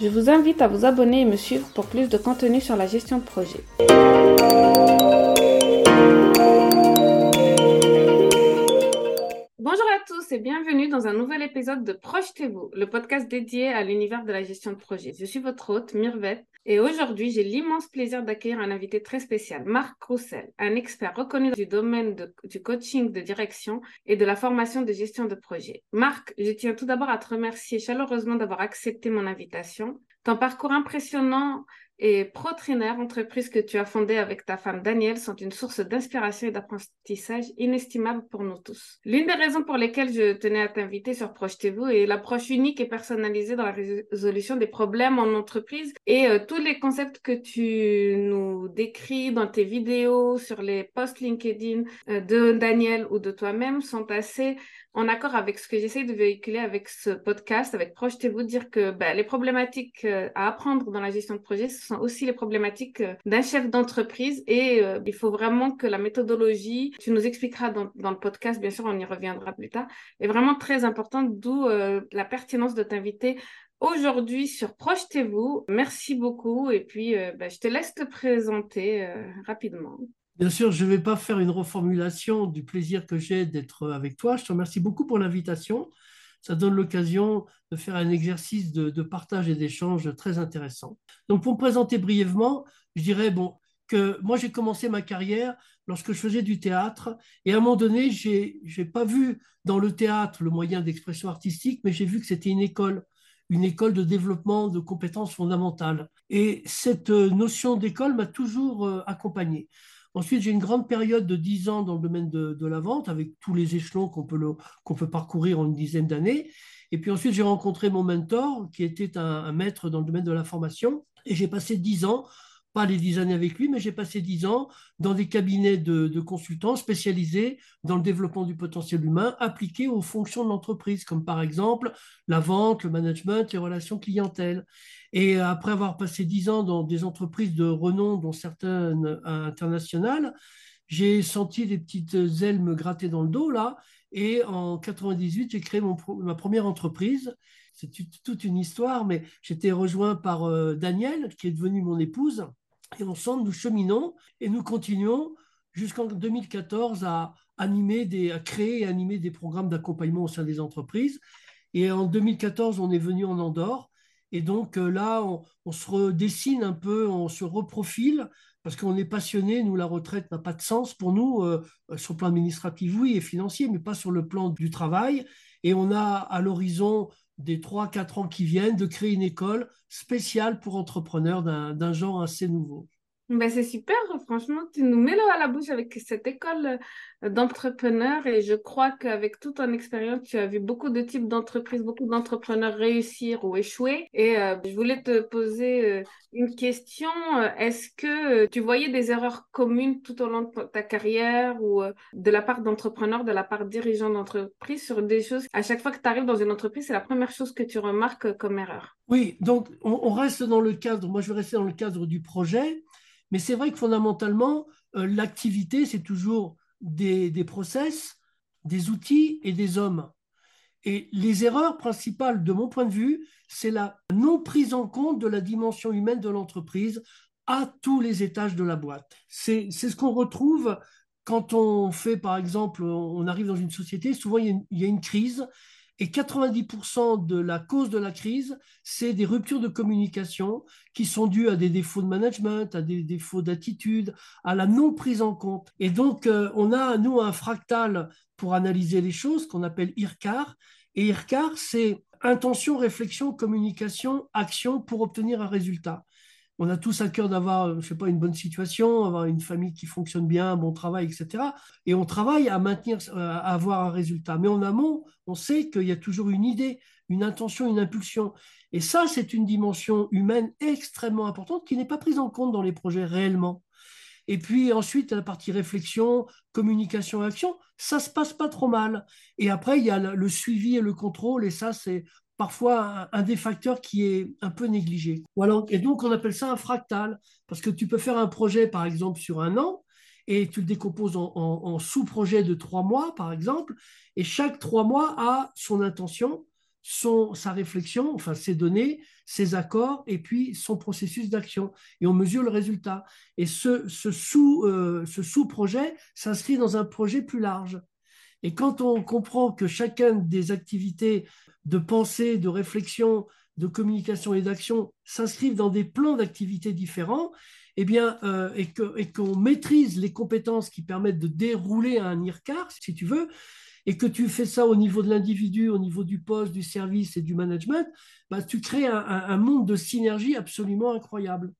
Je vous invite à vous abonner et me suivre pour plus de contenu sur la gestion de projet. Et bienvenue dans un nouvel épisode de Projetez-vous, le podcast dédié à l'univers de la gestion de projet. Je suis votre hôte, Mirvette, et aujourd'hui, j'ai l'immense plaisir d'accueillir un invité très spécial, Marc Roussel, un expert reconnu du domaine du coaching de direction et de la formation de gestion de projet. Marc, je tiens tout d'abord à te remercier chaleureusement d'avoir accepté mon invitation. Ton parcours impressionnant et ProTrainer, entreprise que tu as fondée avec ta femme Danielle, sont une source d'inspiration et d'apprentissage inestimable pour nous tous. L'une des raisons pour lesquelles je tenais à t'inviter sur Projetez-vous est l'approche unique et personnalisée dans la résolution des problèmes en entreprise et euh, tous les concepts que tu nous décris dans tes vidéos, sur les posts LinkedIn euh, de Danielle ou de toi-même sont assez en accord avec ce que j'essaie de véhiculer avec ce podcast, avec Projetez-vous, dire que ben, les problématiques euh, à apprendre dans la gestion de projet, ce sont aussi les problématiques euh, d'un chef d'entreprise et euh, il faut vraiment que la méthodologie, tu nous expliqueras dans, le podcast, bien sûr, on y reviendra plus tard, est vraiment très importante, d'où la pertinence de t'inviter aujourd'hui sur Projetez-vous. Merci beaucoup et puis ben, je te laisse te présenter rapidement. Bien sûr, je ne vais pas faire une reformulation du plaisir que j'ai d'être avec toi. Je te remercie beaucoup pour l'invitation. Ça donne l'occasion de faire un exercice de, partage et d'échange très intéressant. Donc, pour me présenter brièvement, je dirais bon, que moi, j'ai commencé ma carrière lorsque je faisais du théâtre. Et à un moment donné, je n'ai pas vu dans le théâtre le moyen d'expression artistique, mais j'ai vu que c'était une école une école de développement de compétences fondamentales. Et cette notion d'école m'a toujours euh, accompagné. Ensuite, j'ai une grande période de 10 ans dans le domaine de, la vente, avec tous les échelons qu'on peut, qu'on peut parcourir en une dizaine d'années. Et puis ensuite, j'ai rencontré mon mentor, qui était un, maître dans le domaine de la formation. Et j'ai passé 10 ans pas les dix années avec lui, mais j'ai passé dix ans dans des cabinets de, consultants spécialisés dans le développement du potentiel humain appliqué aux fonctions de l'entreprise, comme par exemple la vente, le management, les relations clientèle. Et après avoir passé dix ans dans des entreprises de renom, dont certaines internationales, j'ai senti des petites ailes me gratter dans le dos là. Et en 98, j'ai créé mon, ma première entreprise. C'est toute une histoire, mais j'étais rejoint par euh, Danielle, qui est devenue mon épouse. Et ensemble, nous cheminons et nous continuons jusqu'en 2014 à animer à créer et animer des programmes d'accompagnement au sein des entreprises. Et en 2014, on est venu en Andorre. Et donc euh, là, on, se redessine un peu, on se reprofile parce qu'on est passionné. Nous, la retraite n'a pas de sens pour nous euh, sur le plan administratif, oui, et financier, mais pas sur le plan du travail. Et on a à l'horizon des 3-4 ans qui viennent de créer une école spéciale pour entrepreneurs d'un genre assez nouveau. Ben c'est super, franchement, tu nous mets l'eau à la bouche avec cette école euh, d'entrepreneurs et je crois qu'avec toute ton expérience, tu as vu beaucoup de types d'entreprises, beaucoup d'entrepreneurs réussir ou échouer. Et euh, je voulais te poser euh, une question. Est-ce que tu voyais des erreurs communes tout au long de ta carrière ou de la part d'entrepreneurs, de la part dirigeants d'entreprise sur des choses? À chaque fois que tu arrives dans une entreprise, c'est la première chose que tu remarques comme erreur. Oui, donc on, on reste dans le cadre, moi je vais rester dans le cadre du projet. Mais c'est vrai que fondamentalement, euh, l'activité, c'est toujours des, process, des outils et des hommes. Et les erreurs principales, de mon point de vue, c'est la non prise en compte de la dimension humaine de l'entreprise à tous les étages de la boîte. C'est ce qu'on retrouve quand on fait, par exemple, on arrive dans une société, souvent il y a une, crise, Et 90% de la cause de la crise, c'est des ruptures de communication qui sont dues à des défauts de management, à des défauts d'attitude, à la non prise en compte. Et donc, euh, on a, nous, un fractal pour analyser les choses qu'on appelle IRCAR. Et IRCAR, c'est intention, réflexion, communication, action pour obtenir un résultat on a tous à cœur d'avoir, je sais pas, une bonne situation, avoir une famille qui fonctionne bien, un bon travail, etc. Et on travaille à maintenir, à avoir un résultat. Mais en amont, on sait qu'il y a toujours une idée, une intention, une impulsion. Et ça, c'est une dimension humaine extrêmement importante qui n'est pas prise en compte dans les projets réellement. Et puis ensuite, la partie réflexion, communication, action, ça se passe pas trop mal. Et après, il y a le suivi et le contrôle, et ça, c'est parfois un, des facteurs qui est un peu négligé. et donc, on appelle ça un fractal, parce que tu peux faire un projet, par exemple, sur un an, et tu le décomposes en, sous-projets de trois mois, par exemple, et chaque trois mois a son intention, son, sa réflexion, enfin ses données, ses accords, et puis son processus d'action. Et on mesure le résultat. Et ce, euh, sous-projet s'inscrit dans un projet plus large. Et quand on comprend que chacune des activités de pensée, de réflexion, de communication et d'action s'inscrivent dans des plans d'activité différents, eh euh, et qu'on maîtrise les compétences qui permettent de dérouler un IRCAR, si tu veux, et que tu fais ça au niveau de l'individu, au niveau du poste, du service et du management, bah, tu crées un, monde de synergie absolument incroyable,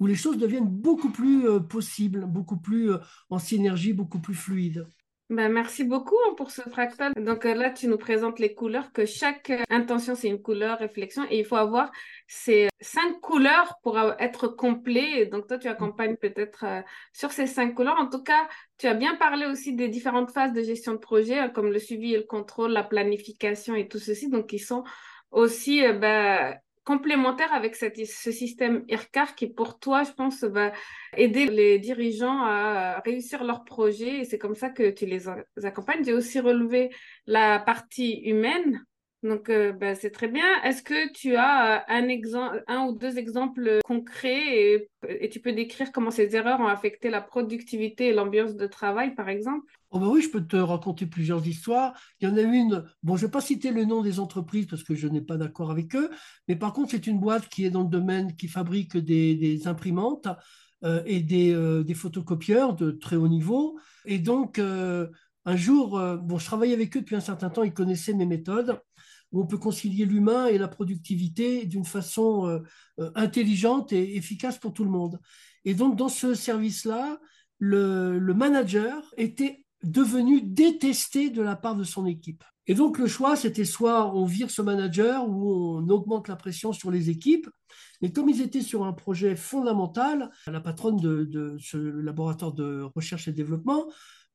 où les choses deviennent beaucoup plus euh, possibles, beaucoup plus euh, en synergie, beaucoup plus fluides. Ben, merci beaucoup hein, pour ce fractal. Donc euh, là, tu nous présentes les couleurs, que chaque euh, intention, c'est une couleur, réflexion, et il faut avoir ces cinq couleurs pour être complet. Donc toi, tu accompagnes peut-être euh, sur ces cinq couleurs. En tout cas, tu as bien parlé aussi des différentes phases de gestion de projet, hein, comme le suivi et le contrôle, la planification et tout ceci, donc qui sont aussi ben, complémentaire avec ce système IRCAR qui, pour toi, je pense, va aider les dirigeants à réussir leur projet et c'est comme ça que tu les accompagnes. J'ai aussi relevé la partie humaine. Donc, euh, ben, c'est très bien. Est-ce que tu as exemple, un ou deux exemples concrets et, tu peux décrire comment ces erreurs ont affecté la productivité et l'ambiance de travail, par exemple? Oh ben oui, je peux te raconter plusieurs histoires. Il y en a une, bon, je ne vais pas citer le nom des entreprises parce que je n'ai pas d'accord avec eux, mais par contre, c'est une boîte qui est dans le domaine, qui fabrique des, imprimantes euh, et euh, des, photocopieurs de très haut niveau. Et donc, euh, un jour, bon, je travaillais avec eux depuis un certain temps, ils connaissaient mes méthodes, où on peut concilier l'humain et la productivité d'une façon intelligente et efficace pour tout le monde. Et donc, dans ce service-là, le, le manager était devenu détesté de la part de son équipe. Et donc le choix, c'était soit on vire ce manager ou on augmente la pression sur les équipes. Mais comme ils étaient sur un projet fondamental, la patronne de, ce laboratoire de recherche et développement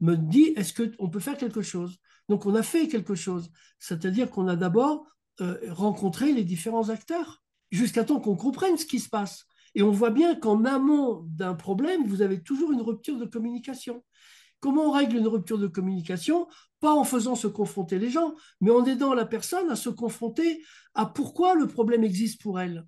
me dit, est-ce qu'on peut faire quelque chose? Donc on a fait quelque chose. C'est-à-dire qu'on a d'abord euh, rencontré les différents acteurs jusqu'à temps qu'on comprenne ce qui se passe. Et on voit bien qu'en amont d'un problème, vous avez toujours une rupture de communication. Comment on règle une rupture de communication? Pas en faisant se confronter les gens, mais en aidant la personne à se confronter à pourquoi le problème existe pour elle.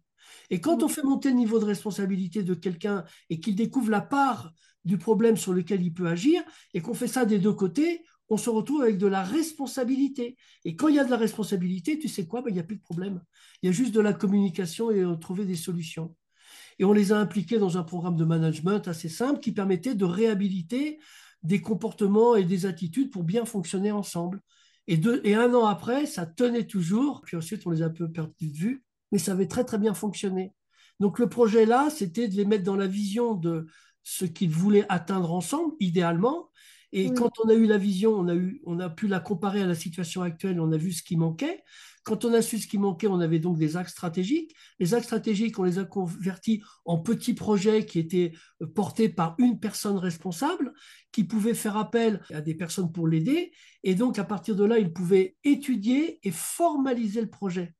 Et quand on fait monter le niveau de responsabilité de quelqu'un et qu'il découvre la part du problème sur lequel il peut agir, et qu'on fait ça des deux côtés, on se retrouve avec de la responsabilité. Et quand il y a de la responsabilité, tu sais quoi, ben, il n'y a plus de problème. Il y a juste de la communication et trouver des solutions. Et on les a impliqués dans un programme de management assez simple qui permettait de réhabiliter des comportements et des attitudes pour bien fonctionner ensemble. Et, deux, et un an après, ça tenait toujours. Puis ensuite, on les a un peu perdus de vue, mais ça avait très très bien fonctionné. Donc le projet là, c'était de les mettre dans la vision de ce qu'ils voulaient atteindre ensemble, idéalement. Et quand on a eu la vision, on a, eu, on a pu la comparer à la situation actuelle, on a vu ce qui manquait. Quand on a su ce qui manquait, on avait donc des axes stratégiques. Les axes stratégiques, on les a convertis en petits projets qui étaient euh, portés par une personne responsable, qui pouvait faire appel à des personnes pour l'aider. Et donc, à partir de là, il pouvait étudier et formaliser le projet.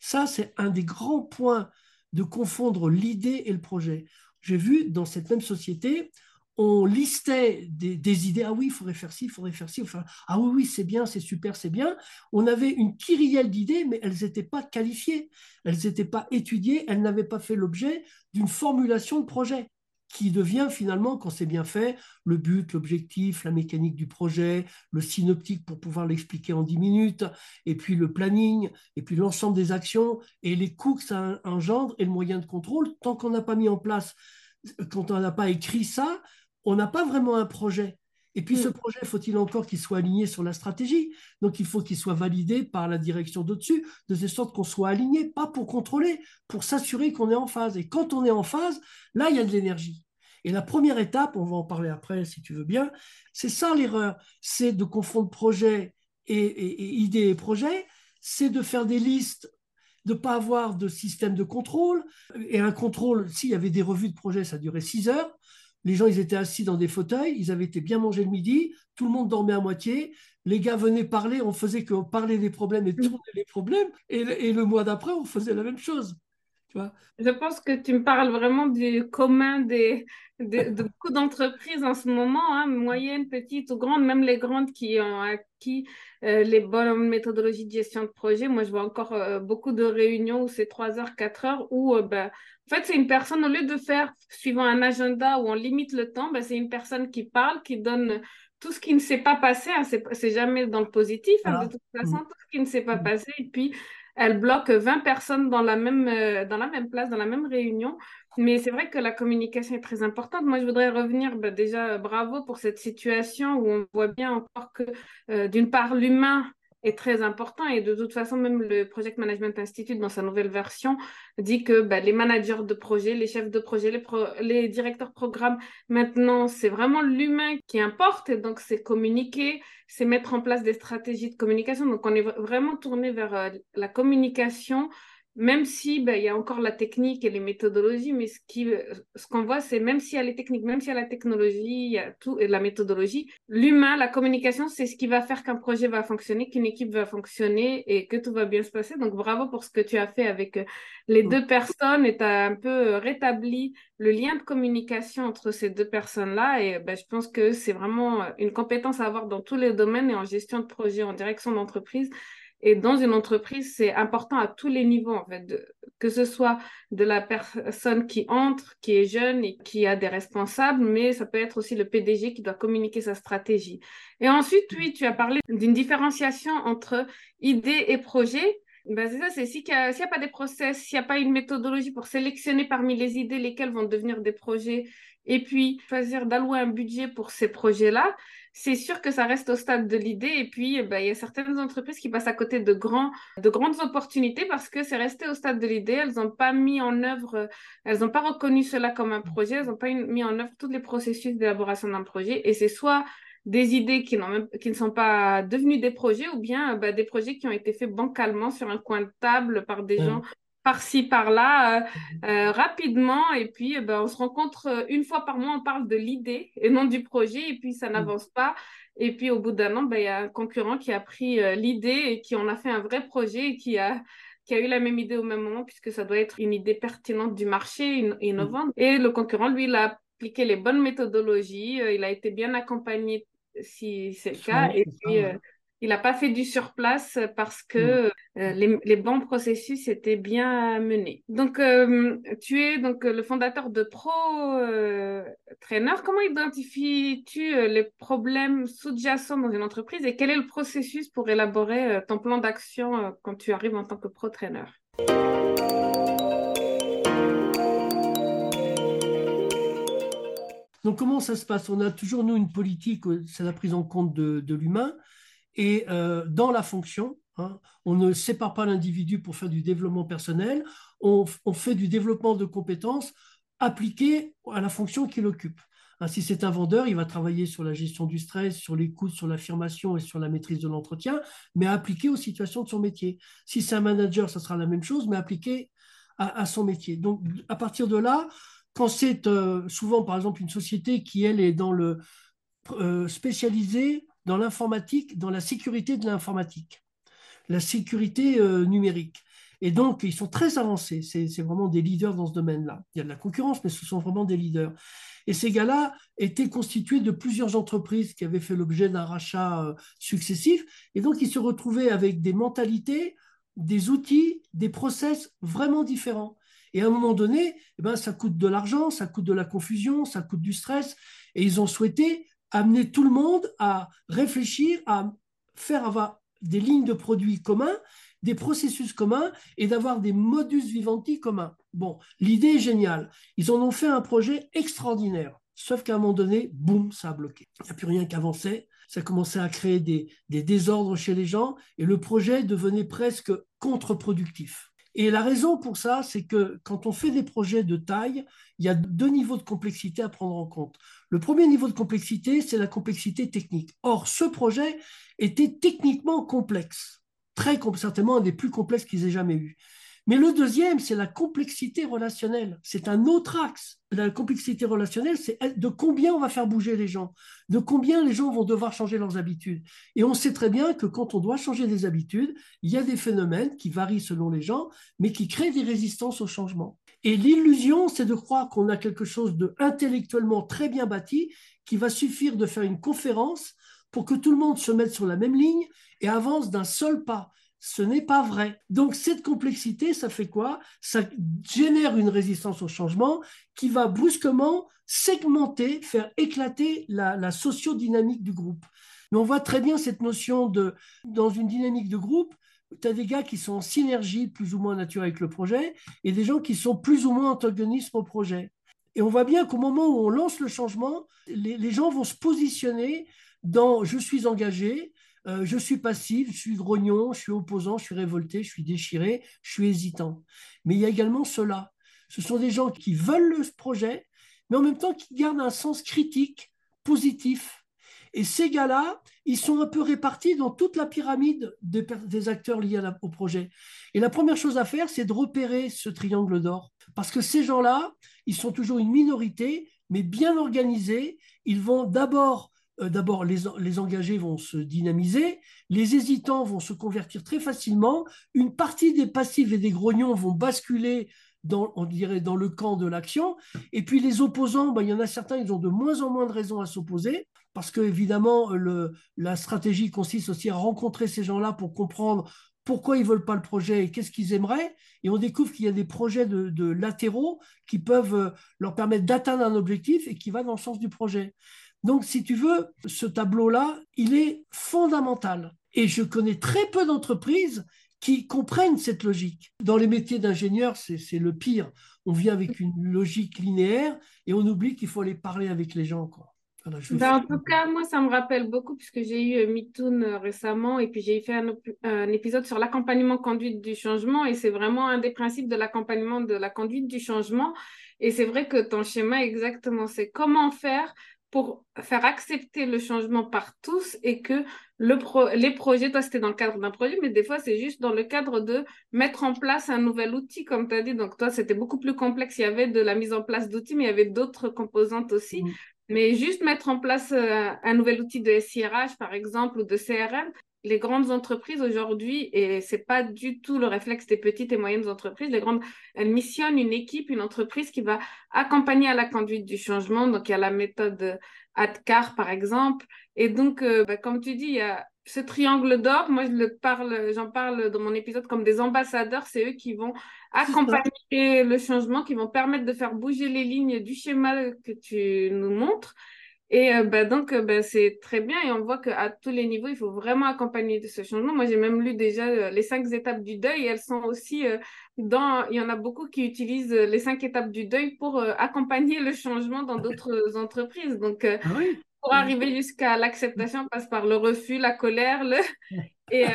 Ça, c'est un des grands points de confondre l'idée et le projet. J'ai vu dans cette même société, on listait des, idées. Ah oui, il faudrait faire ci, il faudrait faire ci. Ah oui, oui, c'est bien, c'est super, c'est bien. On avait une kyrielle d'idées, mais elles n'étaient pas qualifiées, elles n'étaient pas étudiées, elles n'avaient pas fait l'objet d'une formulation de projet qui devient finalement, quand c'est bien fait, le but, l'objectif, la mécanique du projet, le synoptique pour pouvoir l'expliquer en 10 minutes, et puis le planning, et puis l'ensemble des actions, et les coûts que ça engendre, et le moyen de contrôle. Tant qu'on n'a pas mis en place, quand on n'a pas écrit ça, on n'a pas vraiment un projet. Et puis ce mm. projet, faut-il encore qu'il soit aligné sur la stratégie? Donc il faut qu'il soit validé par la direction d'au-dessus, de telle sorte qu'on soit aligné, pas pour contrôler, pour s'assurer qu'on est en phase. Et quand on est en phase, là, il y a de l'énergie. Et la première étape, on va en parler après si tu veux bien, c'est ça l'erreur, c'est de confondre projet et, et, et idée et projet, c'est de faire des listes de ne pas avoir de système de contrôle. Et un contrôle, s'il y avait des revues de projet, ça durait six heures les gens, ils étaient assis dans des fauteuils, ils avaient été bien mangés le midi, tout le monde dormait à moitié, les gars venaient parler, on faisait que parler des problèmes et tourner les problèmes, et, le mois d'après, on faisait la même chose. Tu vois Je pense que tu me parles vraiment du commun des, de, beaucoup d'entreprises en ce moment, hein, moyennes, petites ou grandes, même les grandes qui ont acquis euh, les bonnes méthodologies de gestion de projet. Moi, je vois encore euh, beaucoup de réunions où c'est 3 heures, 4 heures, où euh, ben, en fait, c'est une personne, au lieu de faire suivant un agenda où on limite le temps, ben, c'est une personne qui parle, qui donne tout ce qui ne s'est pas passé. Hein, c'est jamais dans le positif, hein, de toute façon, mm. tout ce qui ne s'est pas mm. passé. Et puis, elle bloque 20 personnes dans la même, dans la même place, dans la même réunion. Mais c'est vrai que la communication est très importante. Moi, je voudrais revenir bah, déjà, bravo pour cette situation où on voit bien encore que, euh, d'une part, l'humain est très important et de toute façon, même le Project Management Institute, dans sa nouvelle version, dit que bah, les managers de projet, les chefs de projet, les, les directeurs programmes, maintenant, c'est vraiment l'humain qui importe et donc c'est communiquer, c'est mettre en place des stratégies de communication. Donc, on est vraiment tourné vers euh, la communication même si ben, il y a encore la technique et les méthodologies, mais ce qui, ce qu'on voit, c'est même s'il y a les techniques, même s'il y a la technologie, il y a tout et la méthodologie, l'humain, la communication, c'est ce qui va faire qu'un projet va fonctionner, qu'une équipe va fonctionner et que tout va bien se passer. Donc bravo pour ce que tu as fait avec euh, les deux personnes et tu as un peu euh, rétabli le lien de communication entre ces deux personnes-là. Et ben, je pense que c'est vraiment euh, une compétence à avoir dans tous les domaines et en gestion de projet, en direction d'entreprise. Et dans une entreprise, c'est important à tous les niveaux, en fait, que ce soit de la personne qui entre, qui est jeune et qui a des responsables, mais ça peut être aussi le PDG qui doit communiquer sa stratégie. Et ensuite, oui, tu as parlé d'une différenciation entre idée et projet. Ben c'est ça, c'est s'il n'y a, a, pas des process, s'il n'y a pas une méthodologie pour sélectionner parmi les idées lesquelles vont devenir des projets, et puis choisir d'allouer un budget pour ces projets-là, c'est sûr que ça reste au stade de l'idée. Et puis, eh ben, il y a certaines entreprises qui passent à côté de, grands, de grandes opportunités parce que c'est resté au stade de l'idée. Elles n'ont pas mis en œuvre, elles n'ont pas reconnu cela comme un projet, elles n'ont pas mis en œuvre tous les processus d'élaboration d'un projet. Et c'est soit des idées qui, même, qui ne sont pas devenues des projets ou bien ben, des projets qui ont été faits bancalement sur un coin de table par des gens par-ci, par-là, euh, mhm. euh, rapidement. Et puis, eh ben, on se rencontre euh, une fois par mois, on parle de l'idée et non du projet. Et puis, ça mhm. n'avance pas. Et puis, au bout d'un an, ben, il y a un concurrent qui a pris l'idée et qui en a fait un vrai projet et qui a, qui a eu la même idée au même moment, puisque ça doit être une idée pertinente du marché, innovante. Mhm. Et le concurrent, lui, il a appliqué les bonnes méthodologies. il a été bien accompagné, si c'est le cas. Et puis, il n'a pas fait du surplace parce que euh, les, bons processus étaient bien menés. Donc, euh, tu es donc le fondateur de Pro euh, Trainer. Comment identifies-tu les problèmes sous-jacents dans une entreprise et quel est le processus pour élaborer ton plan d'action quand tu arrives en tant que Pro Trainer? Donc, comment ça se passe? On a toujours, nous, une politique, c'est la prise en compte de l'humain. Et euh, dans la fonction, hein, on ne sépare pas l'individu pour faire du développement personnel, on, fait du développement de compétences appliquées à la fonction qu'il occupe. Hein, si c'est un vendeur, il va travailler sur la gestion du stress, sur l'écoute, sur l'affirmation et sur la maîtrise de l'entretien, mais appliqué aux situations de son métier. Si c'est un manager, ça sera la même chose, mais appliqué à, son métier. Donc, à partir de là, quand c'est euh, souvent, par exemple, une société qui, elle, est dans le euh, spécialisé dans l'informatique, dans la sécurité de l'informatique, la sécurité euh, numérique. Et donc, ils sont très avancés. C'est vraiment des leaders dans ce domaine-là. Il y a de la concurrence, mais ce sont vraiment des leaders. Et ces gars-là étaient constitués de plusieurs entreprises qui avaient fait l'objet d'un rachat euh, successif. Et donc, ils se retrouvaient avec des mentalités, des outils, des process vraiment différents. Et à un moment donné, eh ben, ça coûte de l'argent, ça coûte de la confusion, ça coûte du stress. Et ils ont souhaité amener tout le monde à réfléchir, à faire avoir des lignes de produits communs, des processus communs et d'avoir des modus vivendi communs. Bon, l'idée est géniale. Ils en ont fait un projet extraordinaire. Sauf qu'à un moment donné, boum, ça a bloqué. Il n'y a plus rien qui avançait. Ça commençait à créer des, des désordres chez les gens et le projet devenait presque contre-productif. Et la raison pour ça, c'est que quand on fait des projets de taille, il y a deux niveaux de complexité à prendre en compte. Le premier niveau de complexité, c'est la complexité technique. Or, ce projet était techniquement complexe, très certainement un des plus complexes qu'ils aient jamais eu. Mais le deuxième, c'est la complexité relationnelle. C'est un autre axe. La complexité relationnelle, c'est de combien on va faire bouger les gens, de combien les gens vont devoir changer leurs habitudes. Et on sait très bien que quand on doit changer des habitudes, il y a des phénomènes qui varient selon les gens, mais qui créent des résistances au changement. Et l'illusion, c'est de croire qu'on a quelque chose de intellectuellement très bien bâti, qui va suffire de faire une conférence pour que tout le monde se mette sur la même ligne et avance d'un seul pas. Ce n'est pas vrai. Donc cette complexité, ça fait quoi? Ça génère une résistance au changement qui va brusquement segmenter, faire éclater la, la sociodynamique du groupe. Mais on voit très bien cette notion de, dans une dynamique de groupe, tu as des gars qui sont en synergie plus ou moins naturelle avec le projet et des gens qui sont plus ou moins antagonistes au projet. Et on voit bien qu'au moment où on lance le changement, les, gens vont se positionner dans je suis engagé, euh, je suis passif, je suis grognon, je suis opposant, je suis révolté, je suis déchiré, je suis hésitant. Mais il y a également cela. Ce sont des gens qui veulent le projet, mais en même temps qui gardent un sens critique, positif. Et ces gars-là, ils sont un peu répartis dans toute la pyramide des, acteurs liés au projet. Et la première chose à faire, c'est de repérer ce triangle d'or. Parce que ces gens-là, ils sont toujours une minorité, mais bien organisés. Ils vont d'abord euh, d'abord, les, engagés vont se dynamiser, les hésitants vont se convertir très facilement, une partie des passifs et des grognons vont basculer dans le camp de l'action, et puis les opposants, ben, il y en a certains, ils ont de moins en moins de raisons à s'opposer, parce que évidemment, la stratégie consiste aussi à rencontrer ces gens-là pour comprendre pourquoi ils veulent pas le projet et qu'est-ce qu'ils aimeraient. Et on découvre qu'il y a des projets de, latéraux qui peuvent euh, leur permettre d'atteindre un objectif et qui va dans le sens du projet. Donc, si tu veux, ce tableau-là, il est fondamental. Et je connais très peu d'entreprises qui comprennent cette logique. Dans les métiers d'ingénieur, c'est le pire. On vient avec une logique linéaire et on oublie qu'il faut aller parler avec les gens. Ben, en tout cas, moi, ça me rappelle beaucoup puisque j'ai eu euh, Mitoun euh, récemment et puis j'ai fait un, un, épisode sur l'accompagnement conduite du changement et c'est vraiment un des principes de l'accompagnement de la conduite du changement. Et c'est vrai que ton schéma, exactement, c'est comment faire pour faire accepter le changement par tous et que le les projets, toi c'était dans le cadre d'un projet, mais des fois c'est juste dans le cadre de mettre en place un nouvel outil, comme tu as dit. Donc toi c'était beaucoup plus complexe, il y avait de la mise en place d'outils, mais il y avait d'autres composantes aussi. Mm. Mais juste mettre en place euh, un nouvel outil de SIRH, par exemple, ou de CRM, les grandes entreprises aujourd'hui, et c'est pas du tout le réflexe des petites et moyennes entreprises, les grandes, elles missionnent une équipe, une entreprise qui va accompagner à la conduite du changement. Donc, il y a la méthode ADCAR, par exemple. Et donc, euh, bah, comme tu dis, il y a ce triangle d'or. Moi, je le parle, j'en parle dans mon épisode comme des ambassadeurs. C'est eux qui vont accompagner le changement, qui vont permettre de faire bouger les lignes du schéma que tu nous montres. Et euh, bah, donc, euh, bah, c'est très bien et on voit qu'à tous les niveaux, il faut vraiment accompagner ce changement. Moi, j'ai même lu déjà euh, les cinq étapes du deuil et elles sont aussi dans... Il y en a beaucoup qui utilisent les cinq étapes du deuil pour accompagner le changement dans d'autres entreprises. Donc, ah pour arriver jusqu'à l'acceptation, passe par le refus, la colère. Le... Et,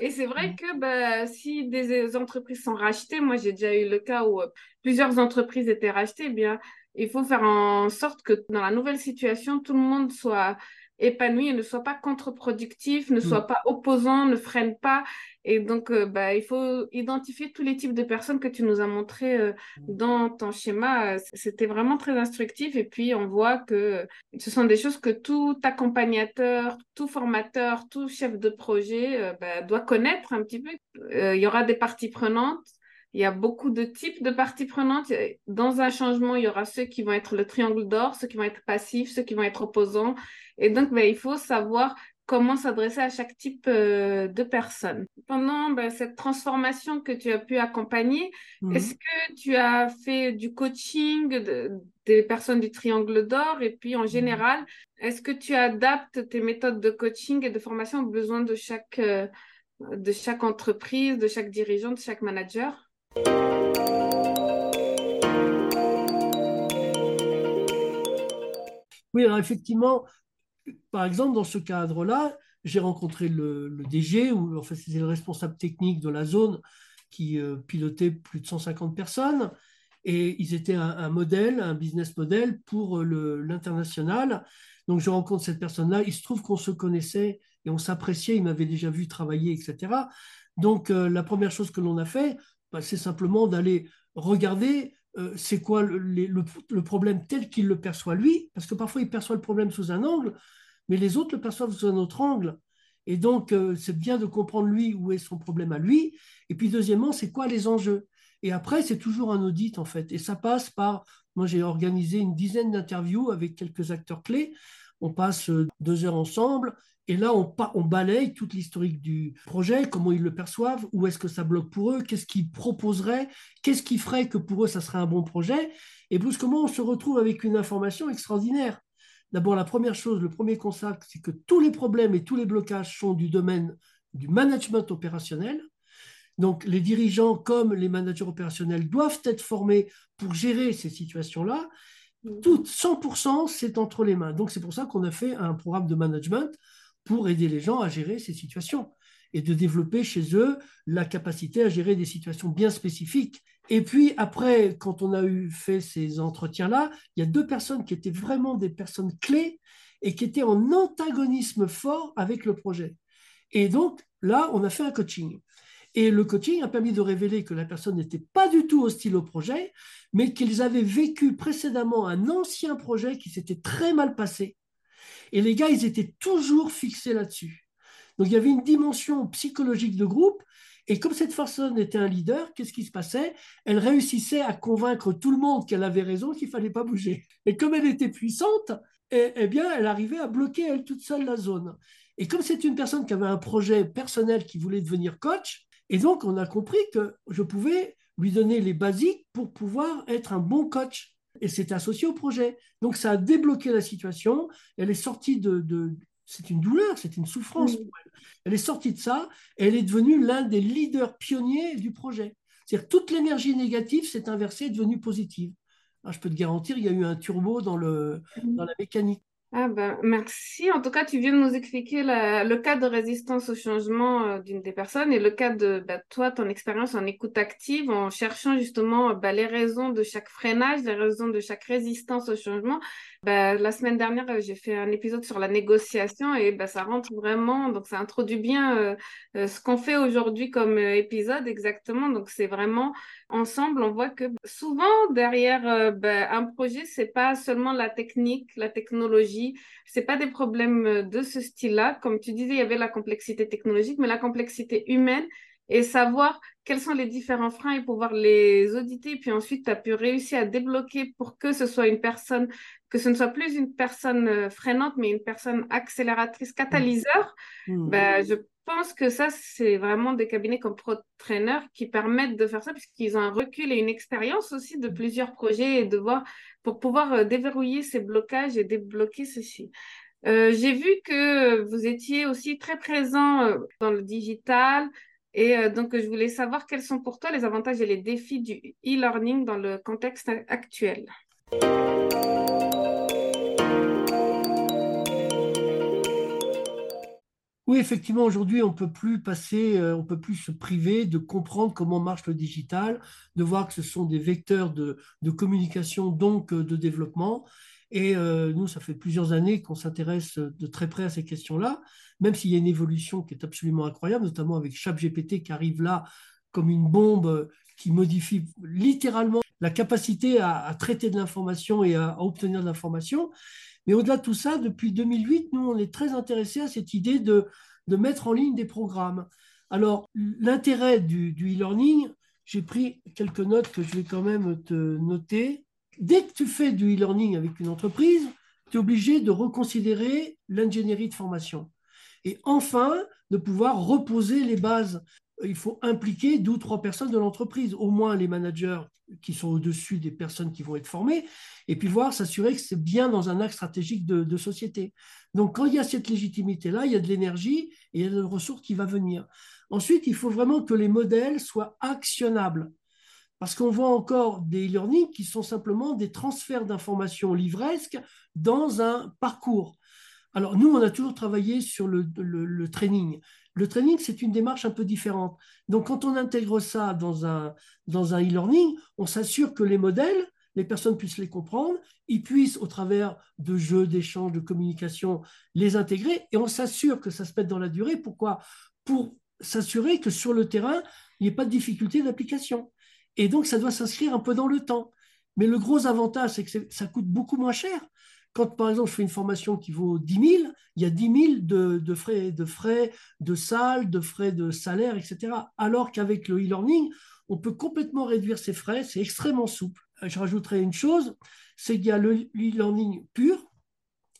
et c'est vrai que bah, si des entreprises sont rachetées, moi j'ai déjà eu le cas où plusieurs entreprises étaient rachetées, eh bien il faut faire en sorte que dans la nouvelle situation, tout le monde soit épanoui et ne soit pas contre-productif, ne soit mm. pas opposant, ne freine pas. Et donc, euh, bah, il faut identifier tous les types de personnes que tu nous as montrés euh, mm. dans ton schéma. C'était vraiment très instructif. Et puis, on voit que ce sont des choses que tout accompagnateur, tout formateur, tout chef de projet euh, bah, doit connaître un petit peu. il y aura des parties prenantes il y a beaucoup de types de parties prenantes. Dans un changement, il y aura ceux qui vont être le triangle d'or, ceux qui vont être passifs, ceux qui vont être opposants. Et donc, ben, il faut savoir comment s'adresser à chaque type euh, de personne. Pendant bah, cette transformation que tu as pu accompagner, mhm. est-ce que tu as fait du coaching des personnes du Triangle d'Or? Et puis en mhm. général, est-ce que tu adaptes tes méthodes de coaching et de formation aux besoins de chaque, euh, de chaque entreprise, de chaque dirigeant, de chaque manager? Oui, alors effectivement, par exemple, dans ce cadre-là, j'ai rencontré le, DG, ou en fait, c'était le responsable technique de la zone qui euh, pilotait plus de 150 personnes. Et ils étaient un, modèle, un business model pour euh, l'international. Donc, je rencontre cette personne-là. Il se trouve qu'on se connaissait et on s'appréciait. Il m'avait déjà vu travailler, etc. Donc, euh, la première chose que l'on a fait, bah, c'est simplement d'aller regarder c'est quoi le, le, problème tel qu'il le perçoit lui, parce que parfois il perçoit le problème sous un angle, mais les autres le perçoivent sous un autre angle. Et donc, euh, c'est bien de comprendre lui où est son problème à lui. Et puis, deuxièmement, c'est quoi les enjeux? Et après, c'est toujours un audit, en fait. Et ça passe par, moi, j'ai organisé une dizaine d'interviews avec quelques acteurs clés. On passe euh, deux heures ensemble. Et là, on, on balaye toute l'historique du projet, comment ils le perçoivent, où est-ce que ça bloque pour eux, qu'est-ce qu'ils proposeraient, qu'est-ce qui ferait que pour eux, ça serait un bon projet. Et brusquement, on se retrouve avec une information extraordinaire. D'abord, la première chose, le premier constat, c'est que tous les problèmes et tous les blocages sont du domaine du management opérationnel. Donc, les dirigeants comme les managers opérationnels doivent être formés pour gérer ces situations-là. Mmh. Tout, 100%, c'est entre les mains. Donc, c'est pour ça qu'on a fait un programme de management pour aider les gens à gérer ces situations et de développer chez eux la capacité à gérer des situations bien spécifiques et puis après, quand on a eu fait ces entretiens-là, il y a deux personnes qui étaient vraiment des personnes clés et qui étaient en antagonisme fort avec le projet. Et donc là, on a fait un coaching. Et le coaching a permis de révéler que la personne n'était pas du tout hostile au projet, mais qu'ils avaient vécu précédemment un ancien projet qui s'était très mal passé. Et les gars, ils étaient toujours fixés là-dessus. Donc il y avait une dimension psychologique de groupe et comme cette personne était un leader, qu'est-ce qui se passait? Elle réussissait à convaincre tout le monde qu'elle avait raison, qu'il fallait pas bouger. Et comme elle était puissante, eh, eh, bien, elle arrivait à bloquer elle toute seule la zone. Et comme c'est une personne qui avait un projet personnel qui voulait devenir coach, et donc on a compris que je pouvais lui donner les basiques pour pouvoir être un bon coach. Et c'est associé au projet. Donc ça a débloqué la situation. Elle est sortie de, c'est une douleur, c'est une souffrance pour elle. Elle est sortie de ça et elle est devenue l'un des leaders pionniers du projet. C'est-à-dire toute l'énergie négative s'est inversée et devenue positive. je peux te garantir, il y a eu un turbo dans, le, dans la mécanique. Ah ben, merci. En tout cas, tu viens de nous expliquer le cas de résistance au changement euh, d'une des personnes et le cas de bah, toi, ton expérience en écoute active, en cherchant justement bah, les raisons de chaque freinage, les raisons de chaque résistance au changement. Bah, la semaine dernière, euh, j'ai fait un épisode sur la négociation et ça rentre vraiment, donc ça introduit bien euh, ce qu'on fait aujourd'hui comme épisode exactement. Donc c'est vraiment ensemble, on voit que souvent derrière bah, un projet, c'est pas seulement la technique, la technologie, c'est pas des problèmes de ce style-là. Comme tu disais, il y avait la complexité technologique, mais la complexité humaine et savoir quels sont les différents freins et pouvoir les auditer. Puis ensuite, tu as pu réussir à débloquer pour que ce soit une personne, que ce ne soit plus une personne freinante, mais une personne accélératrice, catalyseur. Mmh. Ben, je pense que ça, c'est vraiment des cabinets comme ProTrainer qui permettent de faire ça puisqu'ils ont un recul et une expérience aussi de plusieurs projets et de voir pour pouvoir euh, déverrouiller ces blocages et débloquer ceci. Euh, j'ai vu que vous étiez aussi très présent euh, dans le digital et donc je voulais savoir quels sont pour toi les avantages et les défis du e-learning dans le contexte actuel. Oui, effectivement, aujourd'hui, on peut plus passer, euh, on peut plus se priver de comprendre comment marche le digital, de voir que ce sont des vecteurs de, communication, donc euh, de développement. Et euh, nous, ça fait plusieurs années qu'on s'intéresse de très près à ces questions-là, même s'il y a une évolution qui est absolument incroyable, notamment avec ChatGPT qui arrive là comme une bombe qui modifie littéralement la capacité à, traiter de l'information et à obtenir de l'information. Mais au-delà de tout ça, depuis 2008, nous, on est très intéressés à cette idée de, de mettre en ligne des programmes. Alors, l'intérêt du, e-learning, j'ai pris quelques notes que je vais quand même te noter. Dès que tu fais du e-learning avec une entreprise, tu es obligé de reconsidérer l'ingénierie de formation. Et enfin, de pouvoir reposer les bases. Il faut impliquer deux ou trois personnes de l'entreprise, au moins les managers qui sont au-dessus des personnes qui vont être formées, et puis voir, s'assurer que c'est bien dans un axe stratégique de, société. Donc, quand il y a cette légitimité-là, il y a de l'énergie et il y a de ressources qui va venir. Ensuite, il faut vraiment que les modèles soient actionnables. Parce qu'on voit encore des e-learning qui sont simplement des transferts d'informations livresques dans un parcours. Alors, nous, on a toujours travaillé sur le, le training. Le training, c'est une démarche un peu différente. Donc, quand on intègre ça dans un, dans un e-learning, on s'assure que les modèles, les personnes puissent les comprendre, ils puissent, au travers de jeux, d'échanges, de communication, les intégrer, et on s'assure que ça se mette dans la durée. Pourquoi? Pour s'assurer que sur le terrain, il n'y ait pas de difficulté d'application. Et donc, ça doit s'inscrire un peu dans le temps. Mais le gros avantage, c'est que ça coûte beaucoup moins cher. Quand, par exemple, je fais une formation qui vaut 10 000, il y a 10 000 de, frais, de frais de salle, de frais de salaire, etc. Alors qu'avec le e-learning, on peut complètement réduire ces frais, c'est extrêmement souple. Je rajouterai une chose, c'est qu'il y a le e-learning pur,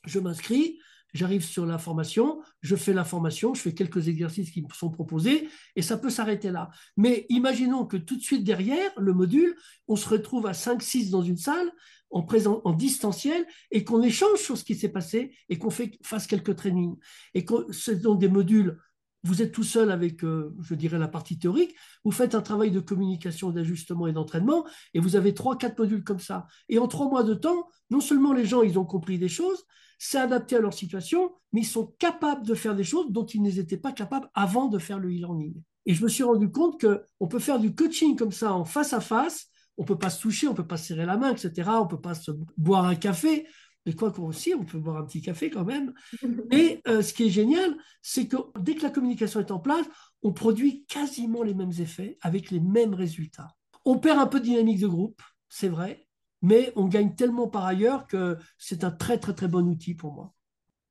je m'inscris, j'arrive sur la formation, je fais la formation, je fais quelques exercices qui me sont proposés et ça peut s'arrêter là. Mais imaginons que tout de suite derrière le module, on se retrouve à 5-6 dans une salle en, présent, en distanciel et qu'on échange sur ce qui s'est passé et qu'on fasse quelques trainings. Et que c'est donc des modules, vous êtes tout seul avec, euh, je dirais, la partie théorique, vous faites un travail de communication, d'ajustement et d'entraînement et vous avez trois, quatre modules comme ça. Et en trois mois de temps, non seulement les gens, ils ont compris des choses, c'est adapté à leur situation, mais ils sont capables de faire des choses dont ils n'étaient pas capables avant de faire le e-learning. Et je me suis rendu compte qu'on peut faire du coaching comme ça en face à face on peut pas se toucher, on peut pas se serrer la main, etc. On peut pas se boire un café. Mais quoi qu'on aussi, on peut boire un petit café quand même. Et euh, ce qui est génial, c'est que dès que la communication est en place, on produit quasiment les mêmes effets avec les mêmes résultats. On perd un peu de dynamique de groupe, c'est vrai, mais on gagne tellement par ailleurs que c'est un très très très bon outil pour moi.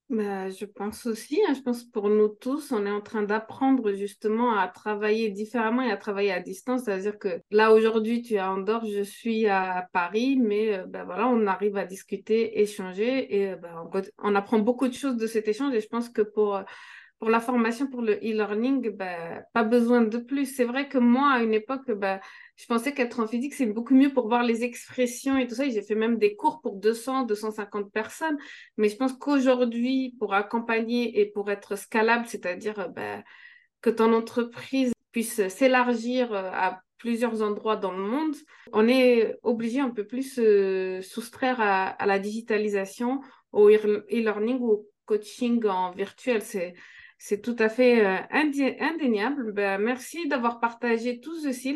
Bah, je pense aussi, hein, je pense pour nous tous, on est en train d'apprendre justement à travailler différemment et à travailler à distance. C'est-à-dire que là, aujourd'hui, tu es à Andorre, je suis à Paris, mais euh, bah, voilà, on arrive à discuter, échanger et bah, on, on, apprend beaucoup de choses de cet échange. Et je pense que pour pour la formation, pour le e-learning, bah, pas besoin de plus. C'est vrai que moi, à une époque, bah, je pensais qu'être en physique, c'est beaucoup mieux pour voir les expressions et tout ça. J'ai fait même des cours pour 200, 250 personnes. Mais je pense qu'aujourd'hui, pour accompagner et pour être scalable, c'est-à-dire bah, que ton entreprise puisse s'élargir euh, à plusieurs endroits dans le monde, on est obligé un peu plus se soustraire à, à la digitalisation, au e-learning ou au coaching en virtuel. C'est c'est tout à fait euh, indéniable. Ben, merci d'avoir partagé tout ceci.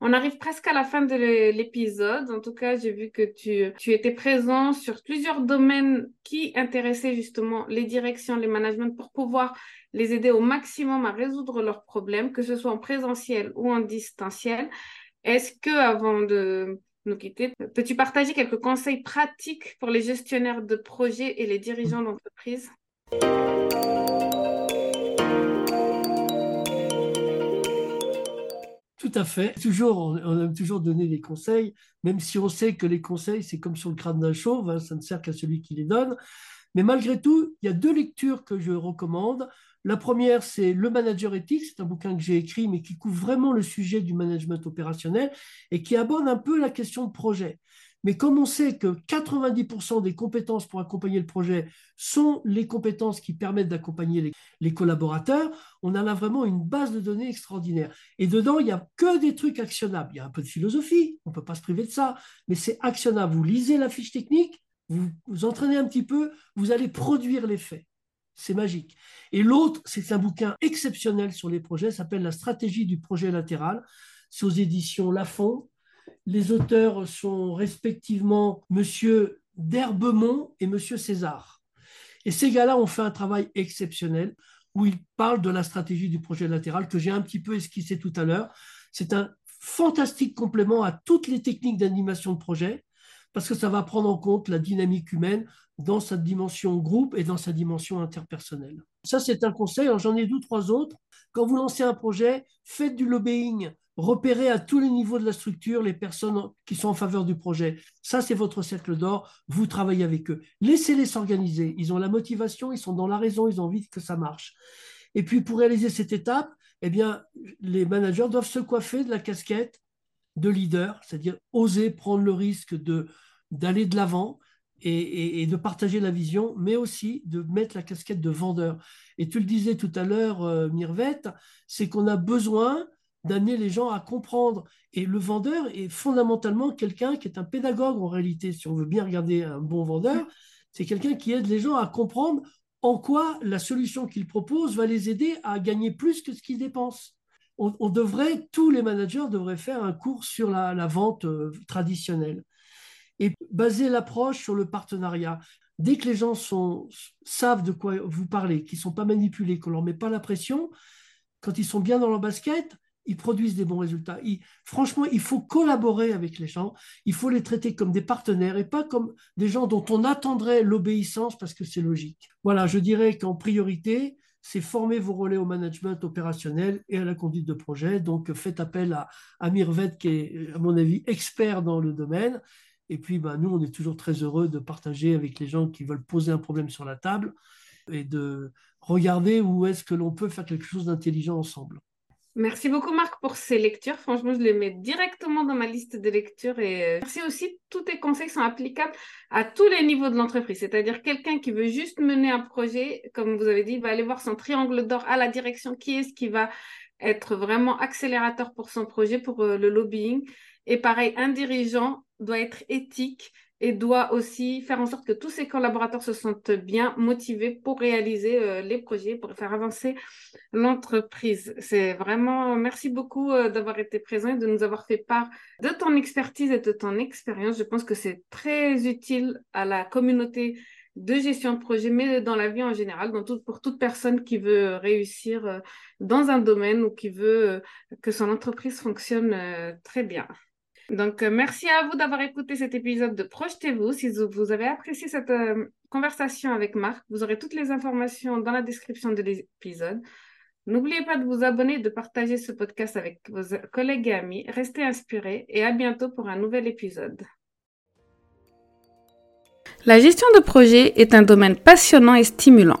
On arrive presque à la fin de l'épisode. En tout cas, j'ai vu que tu, tu étais présent sur plusieurs domaines qui intéressaient justement les directions, les managements pour pouvoir les aider au maximum à résoudre leurs problèmes, que ce soit en présentiel ou en distanciel. Est-ce que avant de nous quitter, peux-tu partager quelques conseils pratiques pour les gestionnaires de projets et les dirigeants d'entreprise? Tout à fait. Toujours, on aime toujours donner des conseils, même si on sait que les conseils, c'est comme sur le crâne d'un chauve, hein, ça ne sert qu'à celui qui les donne. Mais malgré tout, il y a deux lectures que je recommande. La première, c'est Le manager éthique. C'est un bouquin que j'ai écrit, mais qui couvre vraiment le sujet du management opérationnel et qui aborde un peu la question de projet. Mais comme on sait que 90% des compétences pour accompagner le projet sont les compétences qui permettent d'accompagner les, collaborateurs, on a là vraiment une base de données extraordinaire. Et dedans, il n'y a que des trucs actionnables. Il y a un peu de philosophie, on ne peut pas se priver de ça, mais c'est actionnable. Vous lisez la fiche technique, vous vous entraînez un petit peu, vous allez produire l'effet. C'est magique. Et l'autre, c'est un bouquin exceptionnel sur les projets, s'appelle La stratégie du projet latéral. C'est aux éditions Lafont les auteurs sont respectivement Monsieur d'Herbemont et Monsieur César. Et ces gars-là ont fait un travail exceptionnel où ils parlent de la stratégie du projet latéral que j'ai un petit peu esquissé tout à l'heure. C'est un fantastique complément à toutes les techniques d'animation de projet parce que ça va prendre en compte la dynamique humaine dans sa dimension groupe et dans sa dimension interpersonnelle. Ça, c'est un conseil. J'en ai deux, trois autres. Quand vous lancez un projet, faites du lobbying repérer à tous les niveaux de la structure les personnes qui sont en faveur du projet. Ça, c'est votre cercle d'or. Vous travaillez avec eux. Laissez-les s'organiser. Ils ont la motivation, ils sont dans la raison, ils ont envie que ça marche. Et puis, pour réaliser cette étape, eh bien, les managers doivent se coiffer de la casquette de leader, c'est-à-dire oser prendre le risque d'aller de l'avant et, de partager la vision, mais aussi de mettre la casquette de vendeur. Et tu le disais tout à l'heure, euh, Mirvette, c'est qu'on a besoin d'amener les gens à comprendre. Et le vendeur est fondamentalement quelqu'un qui est un pédagogue en réalité. Si on veut bien regarder un bon vendeur, c'est quelqu'un qui aide les gens à comprendre en quoi la solution qu'il propose va les aider à gagner plus que ce qu'ils dépensent. On, devrait, tous les managers devraient faire un cours sur la, vente euh, traditionnelle et baser l'approche sur le partenariat. Dès que les gens sont, savent de quoi vous parlez, qu'ils ne sont pas manipulés, qu'on ne leur met pas la pression, quand ils sont bien dans leur basket, ils produisent des bons résultats. franchement, il faut collaborer avec les gens, il faut les traiter comme des partenaires et pas comme des gens dont on attendrait l'obéissance parce que c'est logique. Voilà, je dirais qu'en priorité, c'est former vos relais au management opérationnel et à la conduite de projet. Donc, faites appel à Amir qui est, à mon avis, expert dans le domaine. Et puis, bah, nous, on est toujours très heureux de partager avec les gens qui veulent poser un problème sur la table et de regarder où est-ce que l'on peut faire quelque chose d'intelligent ensemble. Merci beaucoup Marc pour ces lectures. Franchement, je les mets directement dans ma liste de lectures et euh, merci aussi. Tous tes conseils sont applicables à tous les niveaux de l'entreprise. C'est-à-dire quelqu'un qui veut juste mener un projet, comme vous avez dit, va aller voir son triangle d'or à la direction. Qui est-ce qui va être vraiment accélérateur pour son projet, pour euh, le lobbying. Et pareil, un dirigeant doit être éthique et doit aussi faire en sorte que tous ses collaborateurs se sentent bien motivés pour réaliser euh, les projets, pour faire avancer l'entreprise. C'est vraiment, merci beaucoup euh, d'avoir été présent et de nous avoir fait part de ton expertise et de ton expérience. Je pense que c'est très utile à la communauté de gestion de projet, mais dans la vie en général, dans pour toute personne qui veut réussir euh, dans un domaine ou qui veut que son entreprise fonctionne très bien. Donc, euh, merci à vous d'avoir écouté cet épisode de Projetez-vous. Si vous avez apprécié cette euh, conversation avec Marc, vous aurez toutes les informations dans la description de l'épisode. N'oubliez pas de vous abonner de partager ce podcast avec vos collègues et amis. Restez inspirés et à bientôt pour un nouvel épisode. La gestion de projet est un domaine passionnant et stimulant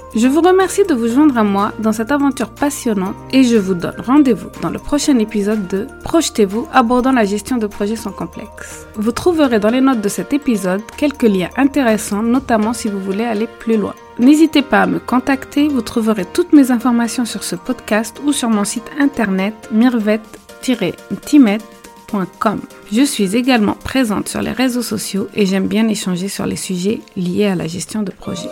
Je vous remercie de vous joindre à moi dans cette aventure passionnante et je vous donne rendez-vous dans le prochain épisode de Projetez-vous abordant la gestion de projets sans complexe. Vous trouverez dans les notes de cet épisode quelques liens intéressants, notamment si vous voulez aller plus loin. N'hésitez pas à me contacter, vous trouverez toutes mes informations sur ce podcast ou sur mon site internet Je suis également présente sur les réseaux sociaux et j'aime bien échanger sur les sujets liés à la gestion de projet.